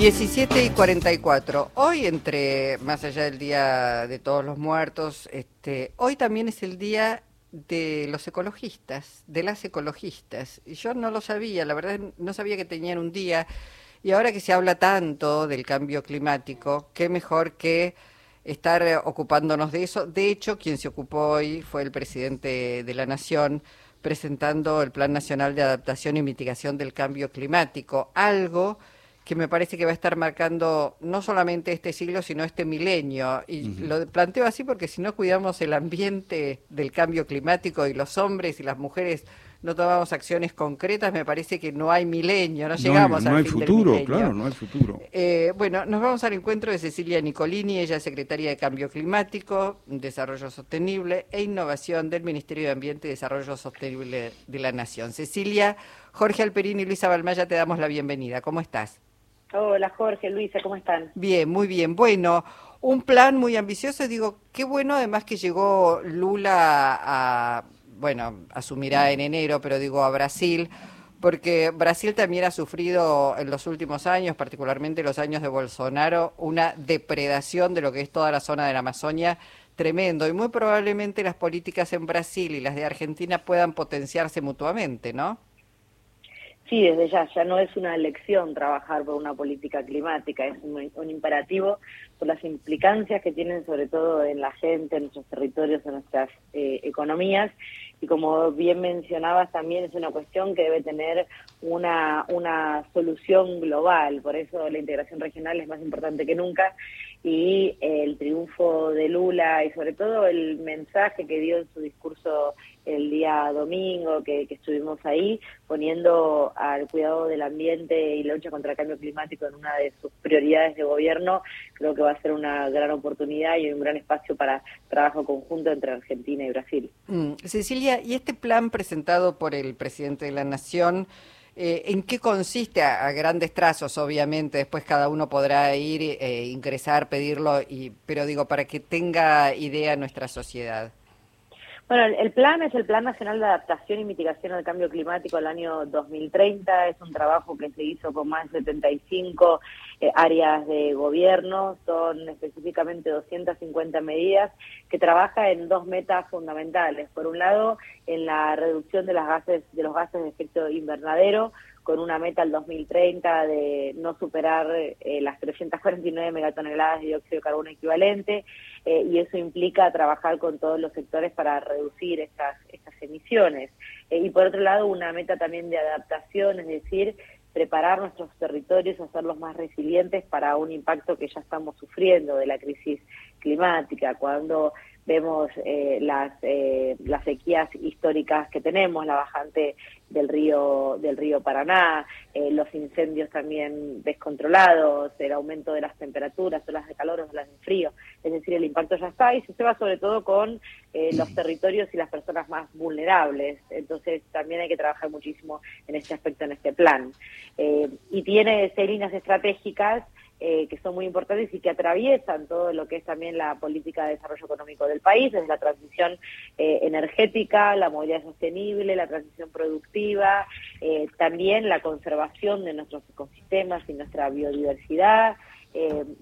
17 y 44. Hoy, entre más allá del Día de Todos los Muertos, este, hoy también es el Día de los ecologistas, de las ecologistas. Y yo no lo sabía, la verdad no sabía que tenían un día. Y ahora que se habla tanto del cambio climático, qué mejor que estar ocupándonos de eso. De hecho, quien se ocupó hoy fue el presidente de la Nación presentando el Plan Nacional de Adaptación y Mitigación del Cambio Climático, algo me parece que va a estar marcando no solamente este siglo, sino este milenio. Y lo planteo así porque si no cuidamos el ambiente del cambio climático y los hombres y las mujeres no tomamos acciones concretas, me parece que no hay milenio, no llegamos no hay, futuro, claro, no hay futuro. Eh, bueno, nos vamos al encuentro de Cecilia Nicolini, ella es secretaria de Cambio Climático, Desarrollo Sostenible e Innovación del Ministerio de Ambiente y Desarrollo Sostenible de la Nación. Cecilia, Jorge Alperín y Luisa Balmaya te damos la bienvenida. ¿Cómo estás? Hola Jorge, Luisa, ¿cómo están? Bien, muy bien. Bueno, un plan muy ambicioso. Digo, qué bueno además que llegó Lula a, bueno, asumirá en enero, pero digo a Brasil, porque Brasil también ha sufrido en los últimos años, particularmente los años de Bolsonaro, una depredación de lo que es toda la zona de la Amazonia tremendo. Y muy probablemente las políticas en Brasil y las de Argentina puedan potenciarse mutuamente, ¿no? Sí, desde ya, ya no es una elección trabajar por una política climática, es un, imperativo por las implicancias que tienen sobre todo en la gente, en nuestros territorios, en nuestras eh, economías. Y como bien mencionabas, también es una cuestión que debe tener una, una solución global, por eso la integración regional es más importante que nunca y el triunfo de Lula y sobre todo el mensaje que dio en su discurso el día domingo, que, estuvimos ahí, poniendo al cuidado del ambiente y la lucha contra el cambio climático en una de sus prioridades de gobierno, creo que va a ser una gran oportunidad y un gran espacio para trabajo conjunto entre Argentina y Brasil. Mm, Cecilia, ¿y este plan presentado por el presidente de la Nación? Eh, ¿En qué consiste a, grandes trazos? Obviamente, después cada uno podrá ir, eh, ingresar, pedirlo, y, pero digo, para que tenga idea nuestra sociedad. Bueno, el, plan es el Plan Nacional de Adaptación y Mitigación al Cambio Climático del año 2030. Es un trabajo que se hizo con más de 75 eh, áreas de gobierno. Son específicamente 250 medidas que trabaja en dos metas fundamentales. Por un lado, en la reducción de las gases de los gases de efecto invernadero con una meta al 2030 de no superar eh, las 349 megatoneladas de dióxido de carbono equivalente, eh, y eso implica trabajar con todos los sectores para reducir estas, estas emisiones. Eh, y por otro lado, una meta también de adaptación, es decir, preparar nuestros territorios, hacerlos más resilientes para un impacto que ya estamos sufriendo de la crisis climática, cuando vemos eh, las, eh, las sequías históricas que tenemos, la bajante del río del río Paraná, eh, los incendios también descontrolados, el aumento de las temperaturas, olas de calor, olas de frío, es decir, el impacto ya está y se va sobre todo con los territorios y las personas más vulnerables, entonces también hay que trabajar muchísimo en este aspecto, en este plan. y tiene seis líneas estratégicas eh, que son muy importantes y que atraviesan todo lo que es también la política de desarrollo económico del país, desde la transición eh, energética, la movilidad sostenible, la transición productiva, eh, también la conservación de nuestros ecosistemas y nuestra biodiversidad,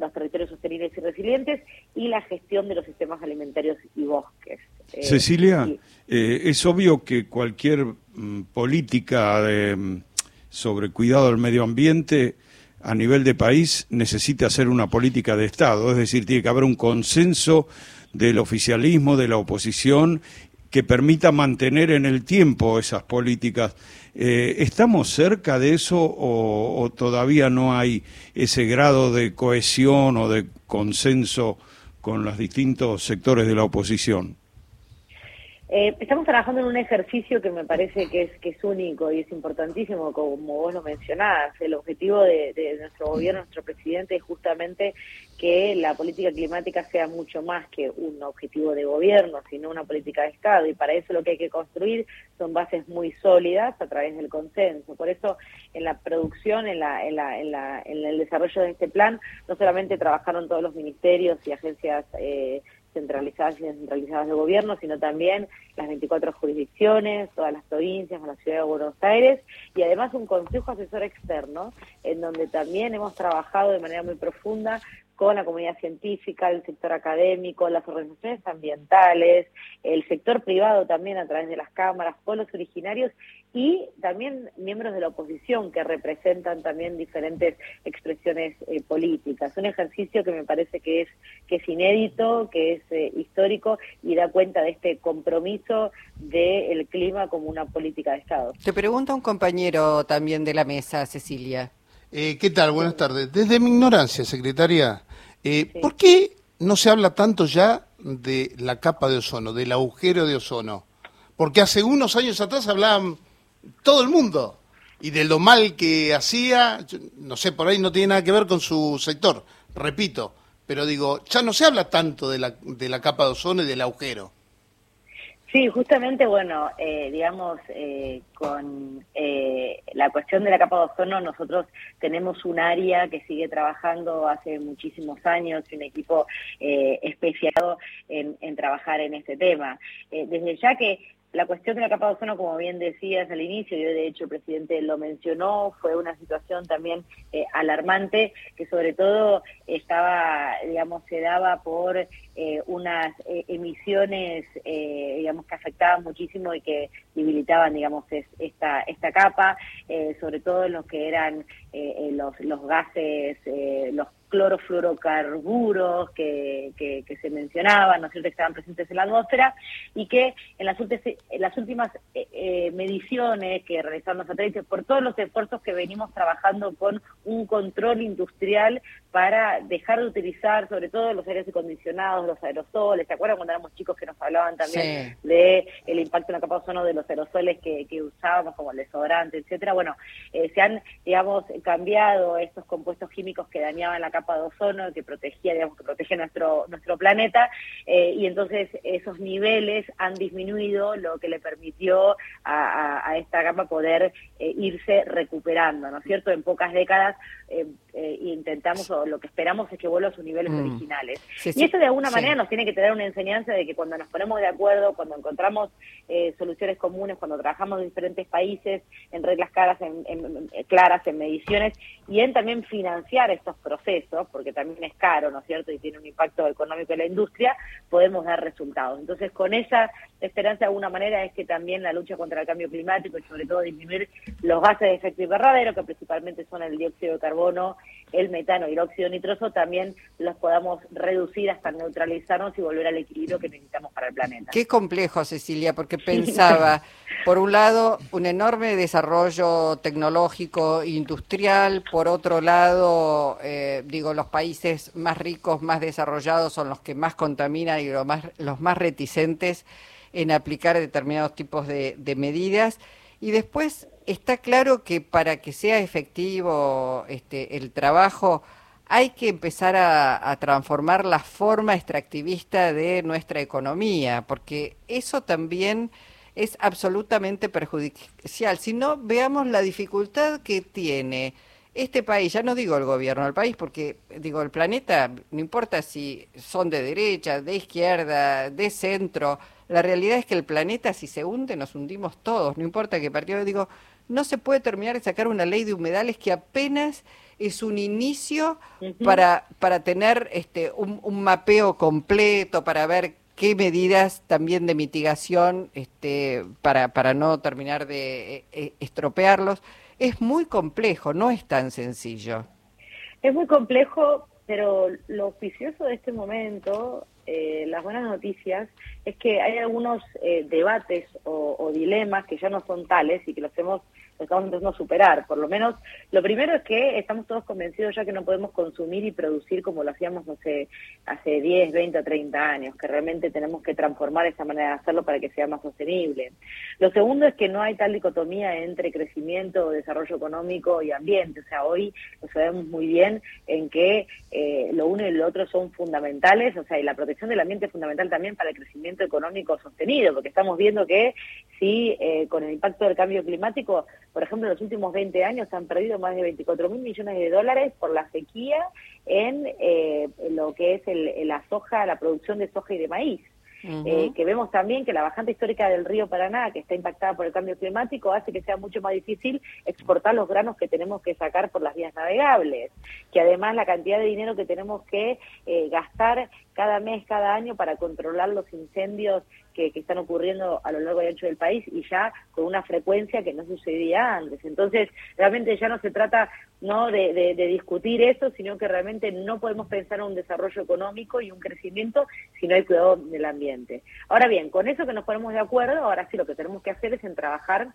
los territorios sostenibles y resilientes y la gestión de los sistemas alimentarios y bosques. Cecilia, es obvio que cualquier mm, política de, mm, sobre cuidado del medio ambiente a nivel de país necesita hacer una política de Estado, es decir, tiene que haber un consenso del oficialismo, de la oposición, que permita mantener en el tiempo esas políticas. Eh, ¿Estamos cerca de eso o, todavía no hay ese grado de cohesión o de consenso con los distintos sectores de la oposición? Eh, estamos trabajando en un ejercicio que me parece que es que es único y es importantísimo, como vos lo mencionás. El objetivo de, nuestro gobierno, nuestro presidente, es justamente que la política climática sea mucho más que un objetivo de gobierno, sino una política de Estado. Y para eso lo que hay que construir son bases muy sólidas a través del consenso. Por eso, en la producción, en, la, en, la, en, la, en el desarrollo de este plan, no solamente trabajaron todos los ministerios y agencias. Eh, centralizadas y descentralizadas del gobierno, sino también las 24 jurisdicciones, todas las provincias, la ciudad de Buenos Aires, y además un consejo asesor externo, en donde también hemos trabajado de manera muy profunda con la comunidad científica, el sector académico, las organizaciones ambientales, el sector privado también a través de las cámaras, pueblos originarios y también miembros de la oposición que representan también diferentes expresiones eh, políticas. Un ejercicio que me parece que es que es inédito, que es eh, histórico y da cuenta de este compromiso del clima como una política de Estado. Te pregunta un compañero también de la mesa, Cecilia. Eh, ¿Qué tal? Buenas tardes. Desde mi ignorancia, secretaria, eh, ¿por qué no se habla tanto ya de la capa de ozono, del agujero de ozono? Porque hace unos años atrás hablaban todo el mundo y de lo mal que hacía, no sé, por ahí no tiene nada que ver con su sector, repito, pero digo, ya no se habla tanto de la, de la capa de ozono y del agujero. Sí, justamente, bueno, eh, digamos, eh, con eh, la cuestión de la capa de ozono, nosotros tenemos un área que sigue trabajando hace muchísimos años, un equipo especializado en, en, trabajar en este tema. desde ya que la cuestión de la capa de ozono, como bien decías al inicio, y de hecho el presidente lo mencionó, fue una situación también eh, alarmante que sobre todo estaba, digamos, se daba por eh, unas eh, emisiones, digamos, que afectaban muchísimo y que debilitaban, digamos, esta, esta capa, sobre todo en lo que eran los, los gases, los clorofluorocarburos que, que, se mencionaban, ¿no es cierto?, que estaban presentes en la atmósfera y que en las, últimas, en las últimas eh, eh, mediciones que realizaron los satélites, por todos los esfuerzos que venimos trabajando con un control industrial para dejar de utilizar sobre todo los aires acondicionados, los aerosoles, ¿se acuerdan cuando éramos chicos que nos hablaban también de el impacto en la capa de ozono de los aerosoles que, que usábamos como el desodorante, etcétera? Bueno, eh, se han, digamos, cambiado estos compuestos químicos que dañaban la capa de ozono que protegía, digamos, que protege nuestro, nuestro planeta, eh, y entonces esos niveles han disminuido, lo que le permitió a, esta capa poder eh, irse recuperando, ¿no es cierto? En pocas décadas eh, intentamos, o lo que esperamos es que vuelva a sus niveles mm. originales. Y eso de alguna manera nos tiene que tener una enseñanza de que cuando nos ponemos de acuerdo, cuando encontramos soluciones comunes, cuando trabajamos en diferentes países, en reglas claras, en, claras, en y en también financiar estos procesos, porque también es caro, ¿no es cierto? Y tiene un impacto económico en la industria, podemos dar resultados. Entonces, con esa esperanza, de alguna manera, es que también la lucha contra el cambio climático y sobre todo disminuir los gases de efecto invernadero, que principalmente son el dióxido de carbono, el metano y el óxido nitroso, también los podamos reducir hasta neutralizarnos y volver al equilibrio que necesitamos para el planeta. Qué complejo, Cecilia, porque pensaba, por un lado, un enorme desarrollo tecnológico e por otro lado, eh, digo, los países más ricos, más desarrollados son los que más contaminan y los más, los más reticentes en aplicar determinados tipos de, medidas. Y después está claro que para que sea efectivo este, el trabajo hay que empezar a, transformar la forma extractivista de nuestra economía, porque eso también es absolutamente perjudicial. Si no, veamos la dificultad que tiene este país, ya no digo el gobierno, el país, porque digo el planeta, no importa si son de derecha, de izquierda, de centro, la realidad es que el planeta si se hunde nos hundimos todos, no importa qué partido, digo, no se puede terminar de sacar una ley de humedales que apenas es un inicio para, para tener este, un, un, mapeo completo, para ver qué medidas también de mitigación este, para, para no terminar de eh, eh, estropearlos es muy complejo, no es tan sencillo. Es muy complejo, pero lo oficioso de este momento, eh, las buenas noticias, es que hay algunos eh, debates o, o, dilemas que ya no son tales y que los hemos estamos intentando superar. Por lo menos, lo primero es que estamos todos convencidos ya que no podemos consumir y producir como lo hacíamos hace, hace 10, 20 o 30 años, que realmente tenemos que transformar esa manera de hacerlo para que sea más sostenible. Lo segundo es que no hay tal dicotomía entre crecimiento, desarrollo económico y ambiente. O sea, hoy lo sabemos muy bien en que eh, lo uno y lo otro son fundamentales, o sea, y la protección del ambiente es fundamental también para el crecimiento económico sostenido, porque estamos viendo que si eh, con el impacto del cambio climático por ejemplo, en los últimos 20 años han perdido más de 24 mil millones de dólares por la sequía en eh, lo que es el, la soja, la producción de soja y de maíz. Eh, que vemos también que la bajante histórica del río Paraná, que está impactada por el cambio climático, hace que sea mucho más difícil exportar los granos que tenemos que sacar por las vías navegables, que además la cantidad de dinero que tenemos que eh, gastar cada mes, cada año para controlar los incendios que, están ocurriendo a lo largo y ancho del país y ya con una frecuencia que no sucedía antes. Entonces, realmente ya no se trata no de, discutir eso, sino que realmente no podemos pensar en un desarrollo económico y un crecimiento si no hay cuidado del ambiente. Ahora bien, con eso que nos ponemos de acuerdo, ahora sí lo que tenemos que hacer es en trabajar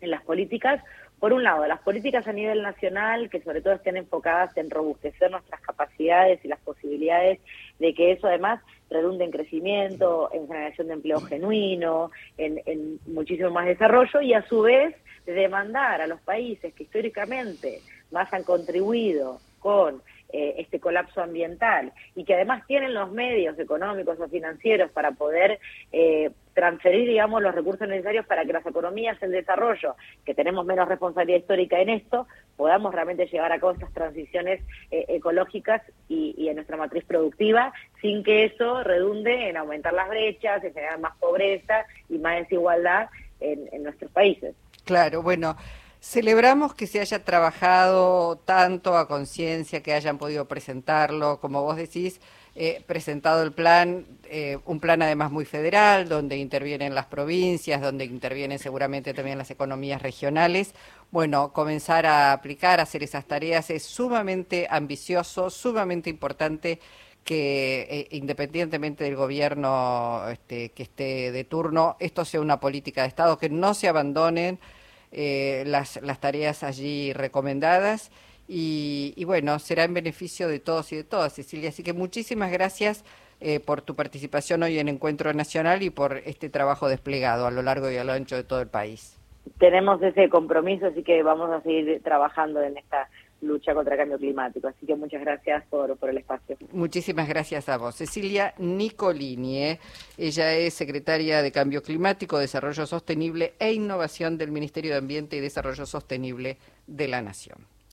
en las políticas, por un lado, las políticas a nivel nacional, que sobre todo estén enfocadas en robustecer nuestras capacidades y las posibilidades de que eso además redunde en crecimiento, en generación de empleo genuino, en, en muchísimo más desarrollo y a su vez demandar a los países que históricamente más han contribuido con eh, este colapso ambiental y que además tienen los medios económicos o financieros para poder eh, transferir, digamos, los recursos necesarios para que las economías en desarrollo, que tenemos menos responsabilidad histórica en esto, podamos realmente llevar a cabo estas transiciones eh, ecológicas y, en nuestra matriz productiva, sin que eso redunde en aumentar las brechas, en generar más pobreza y más desigualdad en nuestros países. Claro, bueno. Celebramos que se haya trabajado tanto a conciencia, que hayan podido presentarlo, como vos decís, eh, presentado el plan, eh, un plan además muy federal, donde intervienen las provincias, donde intervienen seguramente también las economías regionales. Bueno, comenzar a aplicar, a hacer esas tareas es sumamente ambicioso, sumamente importante que eh, independientemente del gobierno este, que esté de turno, esto sea una política de Estado, que no se abandonen eh, las, las tareas allí recomendadas y, bueno, será en beneficio de todos y de todas, Cecilia. Así que muchísimas gracias eh, por tu participación hoy en Encuentro Nacional y por este trabajo desplegado a lo largo y a lo ancho de todo el país. Tenemos ese compromiso, así que vamos a seguir trabajando en esta lucha contra el cambio climático. Así que muchas gracias por, por el espacio. Muchísimas gracias a vos. Cecilia Nicolini, ¿eh? ella es secretaria de Cambio Climático, Desarrollo Sostenible e Innovación del Ministerio de Ambiente y Desarrollo Sostenible de la Nación.